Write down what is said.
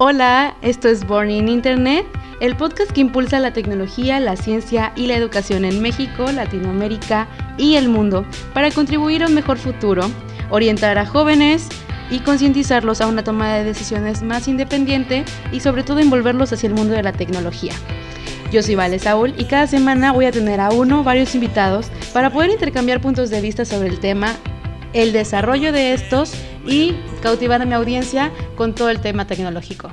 Hola, esto es Born in Internet, el podcast que impulsa la tecnología, la ciencia y la educación en México, Latinoamérica y el mundo para contribuir a un mejor futuro, orientar a jóvenes y concientizarlos a una toma de decisiones más independiente y sobre todo envolverlos hacia el mundo de la tecnología. Yo soy Vale Saúl y cada semana voy a tener a uno varios invitados para poder intercambiar puntos de vista sobre el tema, el desarrollo de estos y cautivar a mi audiencia con todo el tema tecnológico.